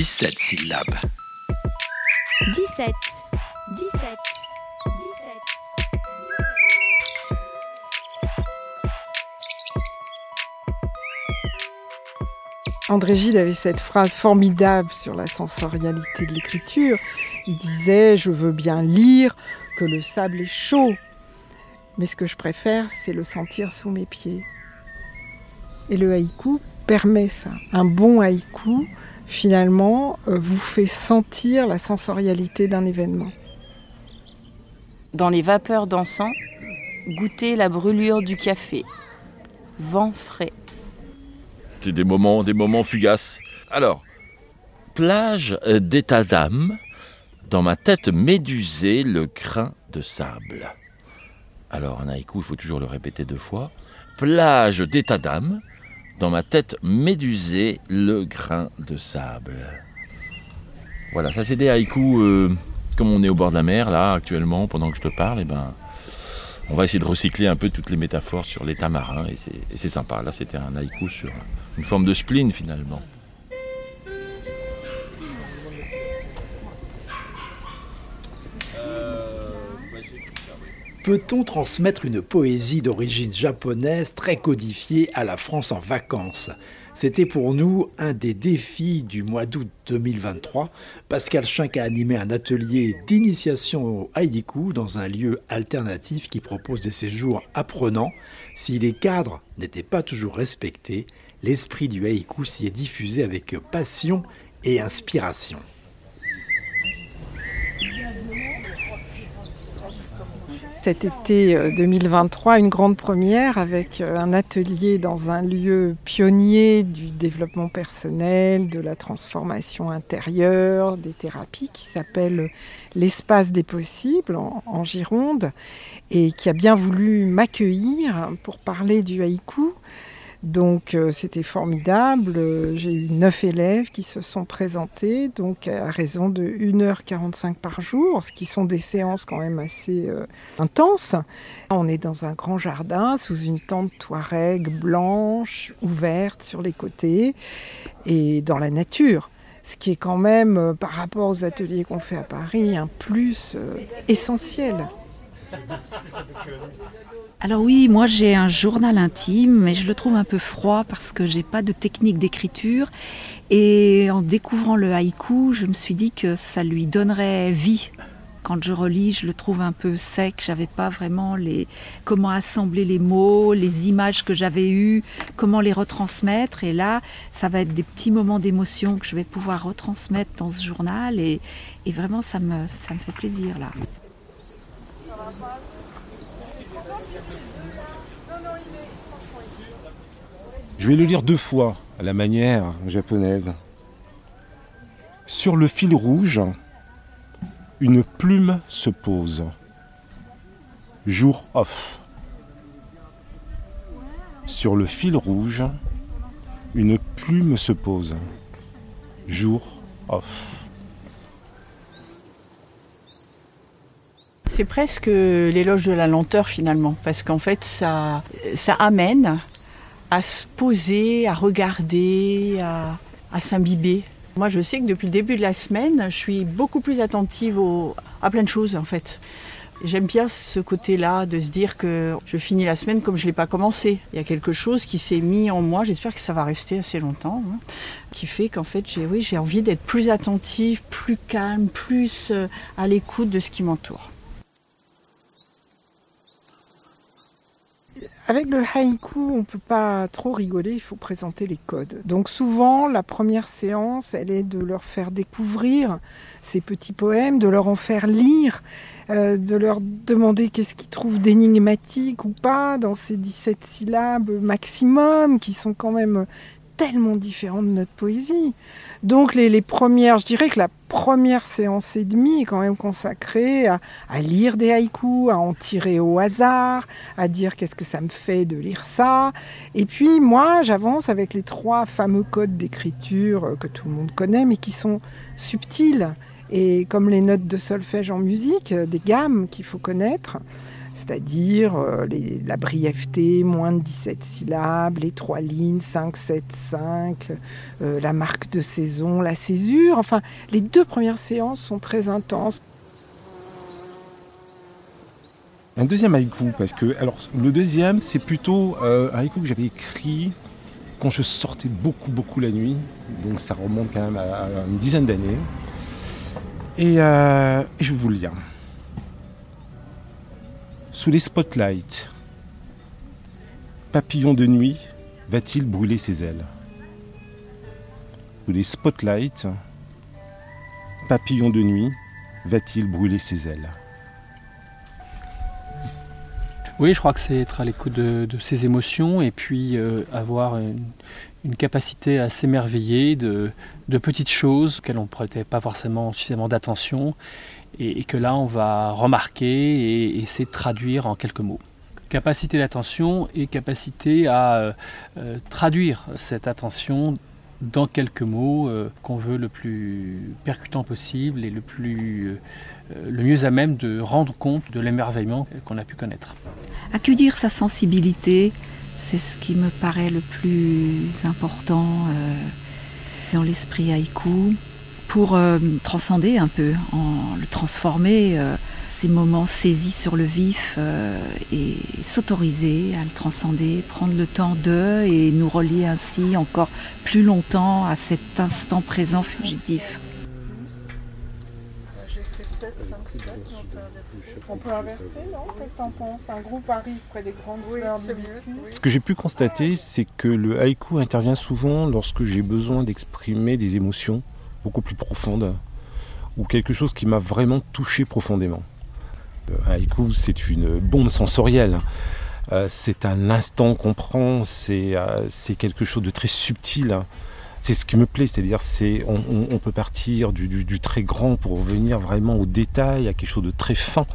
17 syllabes. 17. 17. 17. André Gide avait cette phrase formidable sur la sensorialité de l'écriture. Il disait Je veux bien lire que le sable est chaud, mais ce que je préfère, c'est le sentir sous mes pieds. Et le haïku permet ça. Un bon haïku, finalement, euh, vous fait sentir la sensorialité d'un événement. Dans les vapeurs d'encens, goûter la brûlure du café. Vent frais. C'est des moments, des moments fugaces. Alors, plage euh, d'état d'âme, dans ma tête médusée le grain de sable. Alors, un haïku, il faut toujours le répéter deux fois. Plage d'état d'âme, dans ma tête médusée le grain de sable. Voilà, ça c'est des haïkus, euh, comme on est au bord de la mer là actuellement, pendant que je te parle, et ben, on va essayer de recycler un peu toutes les métaphores sur l'état marin, et c'est- et c'est sympa. Là c'était un haïku sur une forme de spleen finalement. Peut-on transmettre une poésie d'origine japonaise très codifiée à la France en vacances? C'était pour nous un des défis du mois d'août 2023. Pascal Schink a animé un atelier d'initiation au haïku dans un lieu alternatif qui propose des séjours apprenants. Si les cadres n'étaient pas toujours respectés, l'esprit du haïku s'y est diffusé avec passion et inspiration. Cet été euh, 2023, une grande première avec euh, un atelier dans un lieu pionnier du développement personnel, de la transformation intérieure, des thérapies qui s'appelle l'espace des possibles en Gironde et qui a bien voulu m'accueillir pour parler du haïku. Donc euh, c'était formidable. Euh, J'ai eu neuf élèves qui se sont présentés, donc à raison de 1h45 par jour, ce qui sont des séances quand même assez euh, intenses. On est dans un grand jardin sous une tente touareg blanche, ouverte sur les côtés, et dans la nature. Ce qui est quand même, par rapport aux ateliers qu'on fait à Paris, un plus essentiel. Alors oui, moi j'ai un journal intime, mais je le trouve un peu froid parce que j'ai pas de technique d'écriture. Et en découvrant le haïku, je me suis dit que ça lui donnerait vie. Quand je relis, je le trouve un peu sec. J'avais pas vraiment les comment assembler les mots, les images que j'avais eues, comment les retransmettre. Et là, ça va être des petits moments d'émotion que je vais pouvoir retransmettre dans ce journal. Et, et vraiment, ça me, ça me fait plaisir là. Je vais le lire deux fois à la manière japonaise. Sur le fil rouge, une plume se pose. Jour off. Sur le fil rouge, une plume se pose. Jour off. C'est presque l'éloge de la lenteur finalement, parce qu'en fait ça, ça amène à se poser, à regarder, à, s'imbiber. Moi je sais que depuis le début de la semaine, je suis beaucoup plus attentive à plein de choses en fait. J'aime bien ce côté-là de se dire que je finis la semaine comme je ne l'ai pas commencé. Il y a quelque chose qui s'est mis en moi, j'espère que ça va rester assez longtemps, hein, qui fait qu'en fait j'ai envie d'être plus attentive, plus calme, plus euh, à l'écoute de ce qui m'entoure. Avec le haïku, on ne peut pas trop rigoler, il faut présenter les codes. Donc souvent, la première séance, elle est de leur faire découvrir ces petits poèmes, de leur en faire lire, euh, de leur demander qu'est-ce qu'ils trouvent d'énigmatique ou pas dans ces 17 syllabes maximum, qui sont quand même tellement différents de notre poésie. Donc les, les premières, je dirais que la première séance et demie est quand même consacrée à, à lire des haïkus, à en tirer au hasard, à dire qu'est-ce que ça me fait de lire ça. Et puis moi, j'avance avec les trois fameux codes d'écriture euh, que tout le monde connaît, mais qui sont subtils. Et comme les notes de solfège en musique, euh, des gammes qu'il faut connaître, c'est-à-dire euh, la brièveté, moins de 17 syllabes, les trois lignes, 5, 7, 5, euh, la marque de saison, la césure. Enfin, les deux premières séances sont très intenses. Un deuxième haïku, parce que alors le deuxième, c'est plutôt euh, un haïku que j'avais écrit quand je sortais beaucoup, beaucoup la nuit. Donc ça remonte quand même à, à une dizaine d'années. Et, euh, je vais vous le lire. Sous les spotlights, papillon de nuit va-t-il brûler ses ailes? Sous les spotlights, papillon de nuit va-t-il brûler ses ailes? Oui, je crois que c'est être à l'écoute de, ses émotions et puis euh, avoir une, une capacité à s'émerveiller de, de petites choses auxquelles on ne prêtait pas forcément suffisamment d'attention et, que là on va remarquer et, essayer de traduire en quelques mots. Capacité d'attention et capacité à euh, euh, traduire cette attention dans quelques mots euh, qu'on veut le plus percutant possible et le plus le mieux à même de rendre compte de l'émerveillement qu'on a pu connaître. Accueillir sa sensibilité, c'est ce qui me paraît le plus important dans l'esprit haïku pour euh, transcender un peu, en le transformer, euh, ces moments saisis sur le vif euh, et s'autoriser à le transcender, prendre le temps de et nous relier ainsi encore plus longtemps à cet instant présent fugitif. J'ai fait 7, 5, 7, on peut inverser, non? Qu'est-ce que t'en penses? Un groupe arrive près des grandes. Ce que j'ai pu constater, c'est que le haïku intervient souvent lorsque j'ai besoin d'exprimer des émotions beaucoup plus profondes ou quelque chose qui m'a vraiment touché profondément. Le haïku, c'est une bombe sensorielle. Euh, c'est un instant qu'on prend, c'est euh, c'est quelque chose de très subtil. C'est ce qui me plaît, c'est-à-dire c'est on, peut partir du, très grand pour revenir vraiment au détail, à quelque chose de très fin.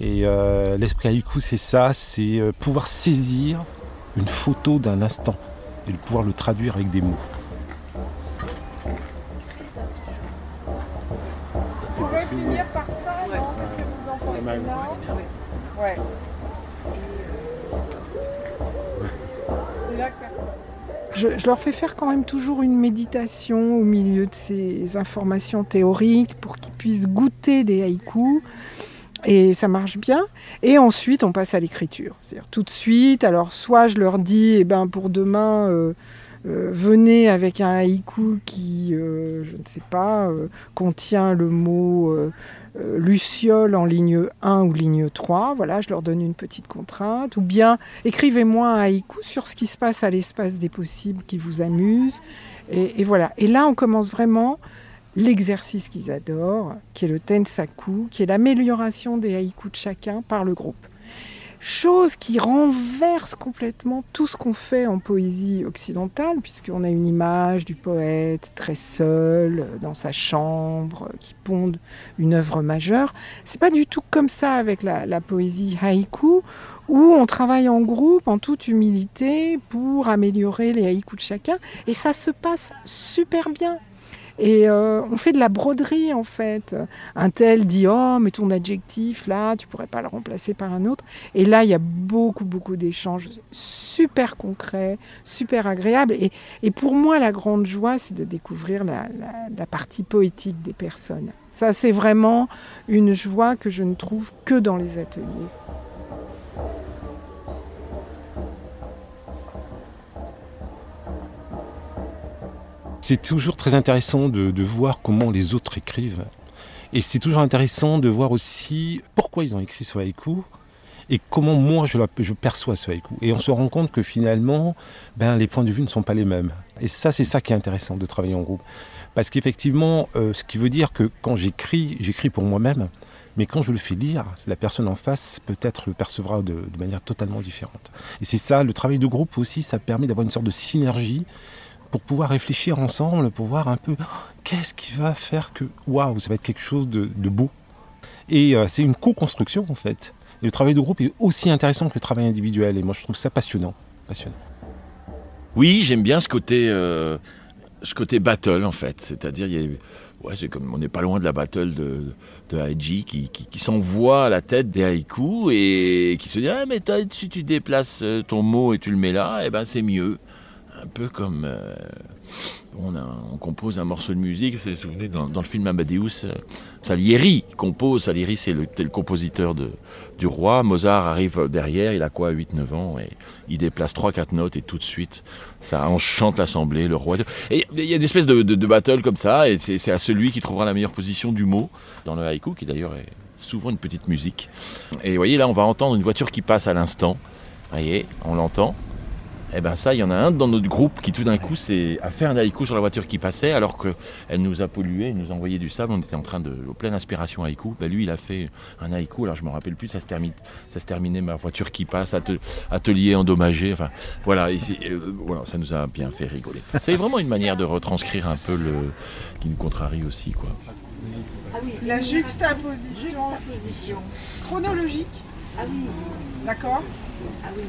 Et euh, l'esprit haïku, c'est ça, c'est euh, pouvoir saisir une photo d'un instant et pouvoir le traduire avec des mots. On pourrait finir par ça, non Qu'est-ce que vous en pensez non Ouais. C'est là que- Je, je leur fais faire quand même toujours une méditation au milieu de ces informations théoriques pour qu'ils puissent goûter des haïkus. Et ça marche bien. Et ensuite, on passe à l'écriture. C'est-à-dire tout de suite. Alors, soit je leur dis, eh ben, pour demain, euh, venez avec un haïku qui, euh, je ne sais pas, euh, contient le mot euh, euh, luciole en ligne 1 ou ligne 3. Voilà, je leur donne une petite contrainte. Ou bien, écrivez-moi un haïku sur ce qui se passe à l'espace des possibles qui vous amuse. Et, et voilà. Et là, on commence vraiment l'exercice qu'ils adorent, qui est le tensaku, qui est l'amélioration des haïkus de chacun par le groupe. Chose qui renverse complètement tout ce qu'on fait en poésie occidentale, puisqu'on a une image du poète très seul, euh, dans sa chambre, euh, qui ponde une œuvre majeure. C'est pas du tout comme ça avec la, la poésie haïku, où on travaille en groupe, en toute humilité, pour améliorer les haïkus de chacun. Et ça se passe super bien. Et euh, on fait de la broderie en fait. Un tel dit oh mais ton adjectif là tu pourrais pas le remplacer par un autre. Et là il y a beaucoup beaucoup d'échanges super concrets, super agréables. Et, pour moi la grande joie c'est de découvrir la partie poétique des personnes. Ça c'est vraiment une joie que je ne trouve que dans les ateliers. C'est toujours très intéressant de, voir comment les autres écrivent. Et c'est toujours intéressant de voir aussi pourquoi ils ont écrit ce haïku et comment moi je, perçois ce haïku. Et on se rend compte que finalement, ben, les points de vue ne sont pas les mêmes. Et ça, c'est ça qui est intéressant de travailler en groupe. Parce qu'effectivement, euh, ce qui veut dire que quand j'écris, j'écris pour moi-même, mais quand je le fais lire, la personne en face peut-être le percevra de manière totalement différente. Et c'est ça, le travail de groupe aussi, ça permet d'avoir une sorte de synergie pour pouvoir réfléchir ensemble, pour voir un peu oh, qu'est-ce qui va faire que waouh, ça va être quelque chose de, beau. Et euh, c'est une co-construction en fait. Et le travail de groupe est aussi intéressant que le travail individuel. Et moi, je trouve ça passionnant. passionnant. Oui, j'aime bien ce côté, euh, ce côté battle en fait. C'est-à-dire, il y on n'est pas loin de la battle de, de qui, qui s'envoie à la tête des haïkus et qui se dit ah mais si tu déplaces euh, ton mot et tu le mets là, eh ben c'est mieux. Un peu comme euh, on, a, compose un morceau de musique, vous vous souvenez dans, le film Amadeus, euh, Salieri compose, Salieri c'est le, compositeur de, du roi, Mozart arrive derrière, il a quoi 8-9 ans et il déplace 3-4 notes et tout de suite ça enchante l'assemblée, le roi. Et il y a des espèces de, de, de battle comme ça et c'est à celui qui trouvera la meilleure position du mot dans le haïku qui d'ailleurs est souvent une petite musique. Et vous voyez là on va entendre une voiture qui passe à l'instant, vous voyez, on l'entend. Et eh ben ça, il y en a un dans notre groupe qui tout d'un coup s'est a fait un haïku sur la voiture qui passait alors qu'elle nous a pollué, elle nous a envoyé du sable, on était en train de au pleine inspiration haïku. Ben lui, il a fait un haïku, alors je me rappelle plus, ça se termine, ça se terminait ma voiture qui passe, atelier endommagé, enfin voilà, ici, euh, voilà, ça nous a bien fait rigoler. C'est vraiment une manière de retranscrire un peu le qui nous contrarie aussi quoi. Ah oui, la juxtaposition, juxtaposition. chronologique. Ah oui. D'accord Ah oui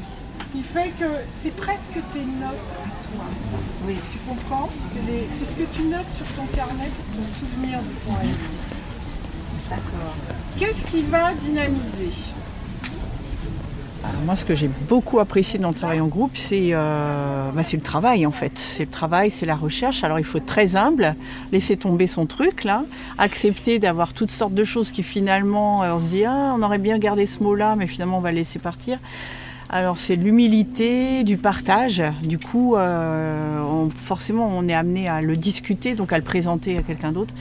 qui fait que c'est presque tes notes à toi. Oui. Tu comprends? C'est ce que tu notes sur ton carnet pour te souvenir de ton rêve. D'accord. Qu'est-ce qui va dynamiser? Alors moi, ce que j'ai beaucoup apprécié dans le travail en groupe, c'est euh, bah, le travail en fait. C'est le travail, c'est la recherche. Alors il faut être très humble, laisser tomber son truc là, accepter d'avoir toutes sortes de choses qui finalement, on se dit ah, on aurait bien gardé ce mot-là, mais finalement on va le laisser partir. Alors c'est l'humilité, du partage. Du coup, euh, forcément, on est amené à le discuter, donc à le présenter à quelqu'un d'autre.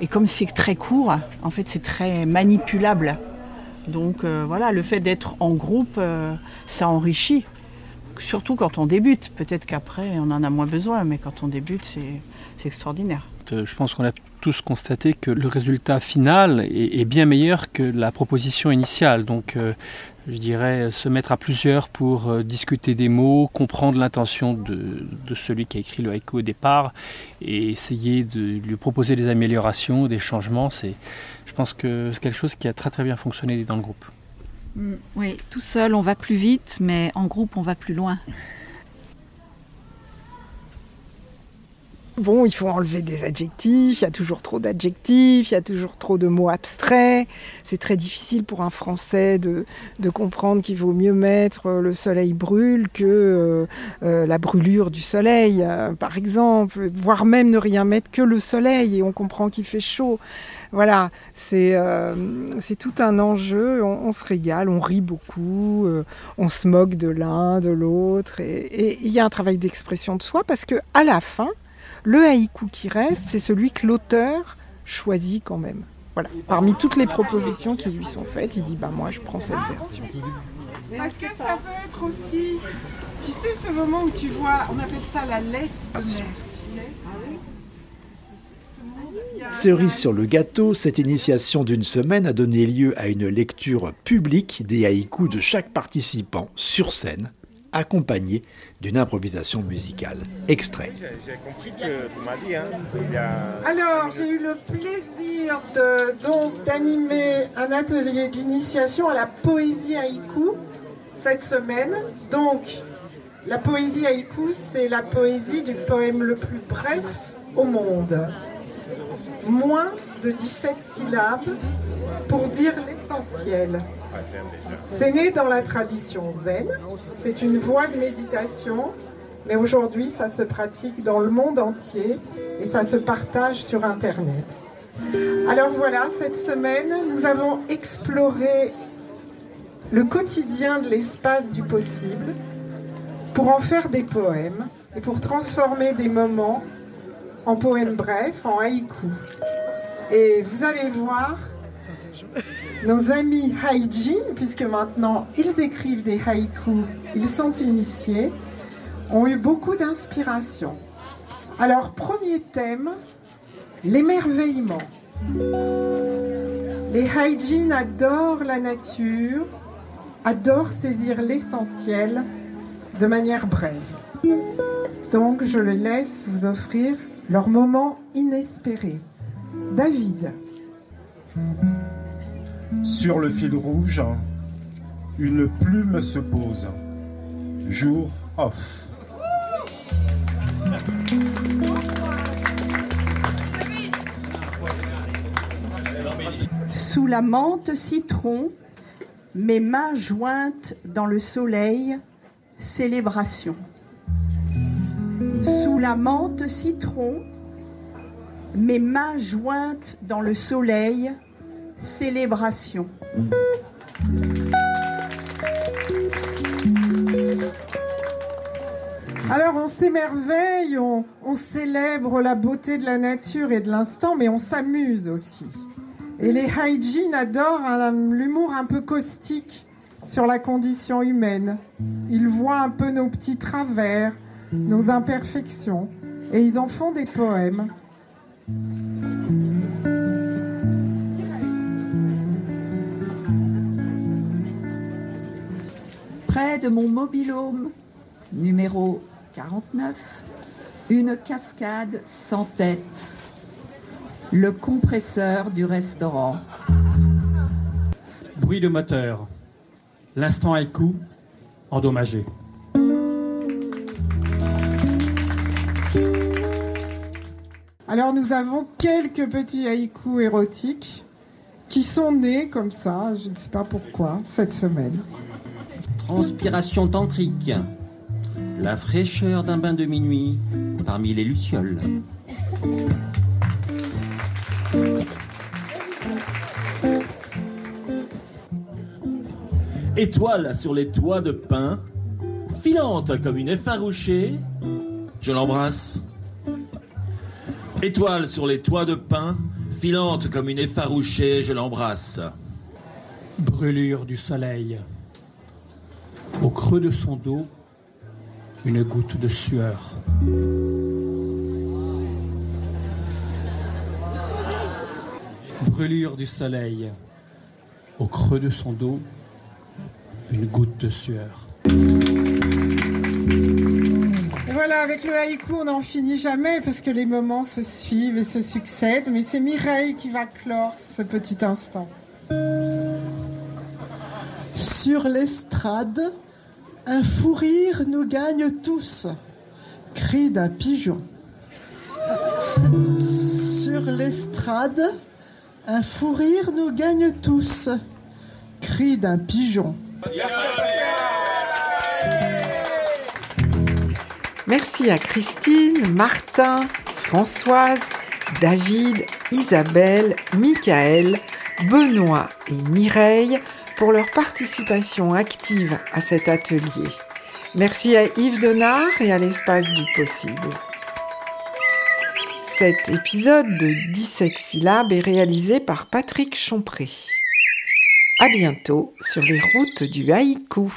Et comme c'est très court, en fait, c'est très manipulable. Donc euh, voilà, le fait d'être en groupe, euh, ça enrichit. Surtout quand on débute. Peut-être qu'après, on en a moins besoin, mais quand on débute, c'est extraordinaire. Je pense qu'on a tous constaté que le résultat final est, est, bien meilleur que la proposition initiale. Donc je dirais, se mettre à plusieurs pour euh, discuter des mots, comprendre l'intention de, celui qui a écrit le haïku au départ et essayer de lui proposer des améliorations, des changements. C'est, je pense que c'est quelque chose qui a très très bien fonctionné dans le groupe. Mm, oui, tout seul on va plus vite, mais en groupe on va plus loin. Bon, il faut enlever des adjectifs, il y a toujours trop d'adjectifs, il y a toujours trop de mots abstraits. C'est très difficile pour un Français de, de comprendre qu'il vaut mieux mettre le soleil brûle que euh, euh, la brûlure du soleil, euh, par exemple, voire même ne rien mettre que le soleil et on comprend qu'il fait chaud. Voilà, c'est euh, tout un enjeu, on, on, se régale, on rit beaucoup, euh, on se moque de l'un, de l'autre et il y a un travail d'expression de soi parce que à la fin, le haïku qui reste, c'est celui que l'auteur choisit quand même. Voilà. Parmi toutes les propositions qui lui sont faites, il dit bah moi je prends cette version. Parce que ça peut être aussi, tu sais ce moment où tu vois, on appelle ça la laisse Cerise sur le gâteau, cette initiation d'une semaine a donné lieu à une lecture publique des haïkus de chaque participant sur scène accompagné d'une improvisation musicale. Extrait. J'ai compris que tu m'as dit, hein. Alors, j'ai eu le plaisir de, donc d'animer un atelier d'initiation à la poésie haïku cette semaine. Donc, la poésie haïku, c'est la poésie du poème le plus bref au monde. Moins de 17 syllabes pour dire l'essentiel. C'est né dans la tradition zen, c'est une voie de méditation, mais aujourd'hui ça se pratique dans le monde entier et ça se partage sur Internet. Alors voilà, cette semaine, nous avons exploré le quotidien de l'espace du possible pour en faire des poèmes et pour transformer des moments en poèmes brefs, en haïku. Et vous allez voir, nos amis Haijin, puisque maintenant ils écrivent des haïkus, ils sont initiés, ont eu beaucoup d'inspiration. Alors, premier thème, l'émerveillement. Les Haijin adorent la nature, adorent saisir l'essentiel de manière brève. Donc, je les laisse vous offrir leur moment inespéré. David. Sur le fil rouge, une plume se pose. Jour off. Sous la menthe citron, mes mains jointes dans le soleil, célébration. Sous la menthe citron, mes mains jointes dans le soleil, célébration. Alors on s'émerveille, on, célèbre la beauté de la nature et de l'instant, mais on s'amuse aussi. Et les hygiene adorent l'humour un peu caustique sur la condition humaine. Ils voient un peu nos petits travers, nos imperfections, et ils en font des poèmes. Près de mon mobilhome, numéro 49, une cascade sans tête, le compresseur du restaurant. Bruit de moteur, l'instant haïku endommagé. Alors nous avons quelques petits haïkus érotiques qui sont nés comme ça, je ne sais pas pourquoi, cette semaine. Transpiration tantrique. La fraîcheur d'un bain de minuit parmi les lucioles. Étoile sur les toits de pin, filante comme une effarouchée, je l'embrasse. Étoile sur les toits de pin, filante comme une effarouchée, je l'embrasse. Brûlure du soleil. Au creux de son dos, une goutte de sueur. Brûlure du soleil. Au creux de son dos, une goutte de sueur. Et voilà, avec le haïku, on n'en finit jamais parce que les moments se suivent et se succèdent, mais c'est Mireille qui va clore ce petit instant. Sur l'estrade, un fou rire nous gagne tous. Cri d'un pigeon. Sur l'estrade, un fou rire nous gagne tous. Cri d'un pigeon. Merci à Christine, Martin, Françoise, David, Isabelle, Michael, Benoît et Mireille pour leur participation active à cet atelier. Merci à Yves Denard et à l'Espace du Possible. Cet épisode de 17 syllabes est réalisé par Patrick Chompré. À bientôt sur les routes du haïku.